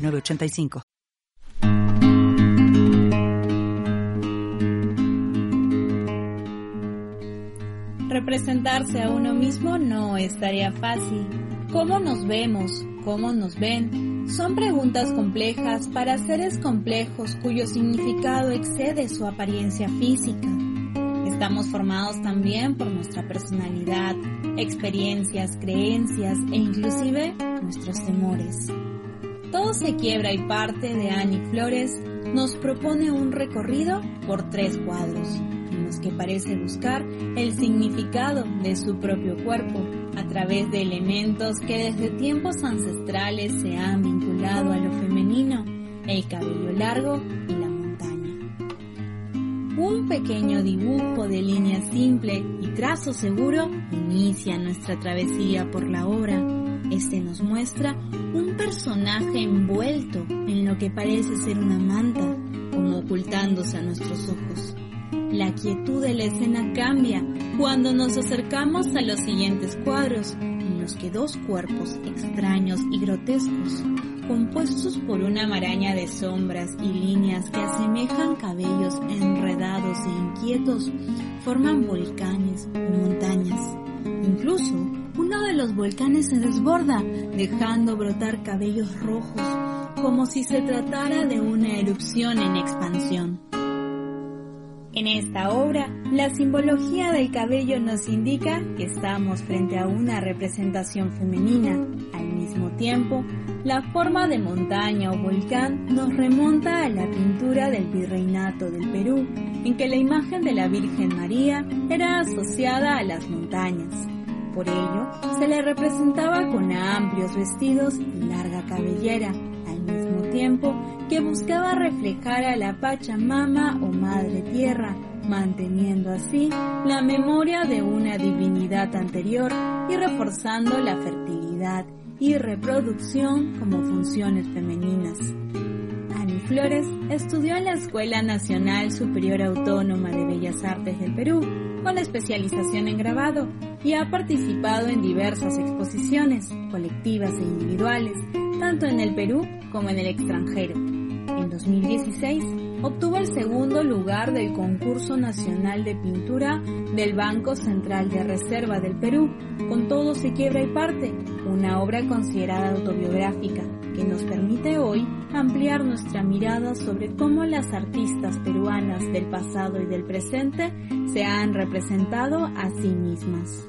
906985. Representarse a uno mismo no es tarea fácil. ¿Cómo nos vemos? ¿Cómo nos ven? Son preguntas complejas para seres complejos cuyo significado excede su apariencia física. Estamos formados también por nuestra personalidad, experiencias, creencias e inclusive nuestros temores. Todo se quiebra y parte de Annie Flores nos propone un recorrido por tres cuadros, en los que parece buscar el significado de su propio cuerpo a través de elementos que desde tiempos ancestrales se han vinculado a lo femenino, el cabello largo y la montaña. Un pequeño dibujo de línea simple y trazo seguro inicia nuestra travesía por la obra este nos muestra un personaje envuelto en lo que parece ser una manta, como ocultándose a nuestros ojos. La quietud de la escena cambia cuando nos acercamos a los siguientes cuadros, en los que dos cuerpos extraños y grotescos, compuestos por una maraña de sombras y líneas que asemejan cabellos enredados e inquietos, forman volcanes o montañas. Incluso uno de los volcanes se desborda, dejando brotar cabellos rojos, como si se tratara de una erupción en expansión. En esta obra, la simbología del cabello nos indica que estamos frente a una representación femenina. Al mismo tiempo, la forma de montaña o volcán nos remonta a la pintura del virreinato del Perú, en que la imagen de la Virgen María era asociada a las montañas. Por ello, se le representaba con amplios vestidos y larga cabellera, al mismo tiempo que buscaba reflejar a la Pachamama o Madre Tierra, manteniendo así la memoria de una divinidad anterior y reforzando la fertilidad y reproducción como funciones femeninas. Flores estudió en la Escuela Nacional Superior Autónoma de Bellas Artes del Perú, con especialización en grabado, y ha participado en diversas exposiciones, colectivas e individuales, tanto en el Perú como en el extranjero. En 2016 obtuvo el segundo lugar del concurso nacional de pintura del Banco Central de Reserva del Perú, con todo se quiebra y parte, una obra considerada autobiográfica que nos permite hoy ampliar nuestra mirada sobre cómo las artistas peruanas del pasado y del presente se han representado a sí mismas.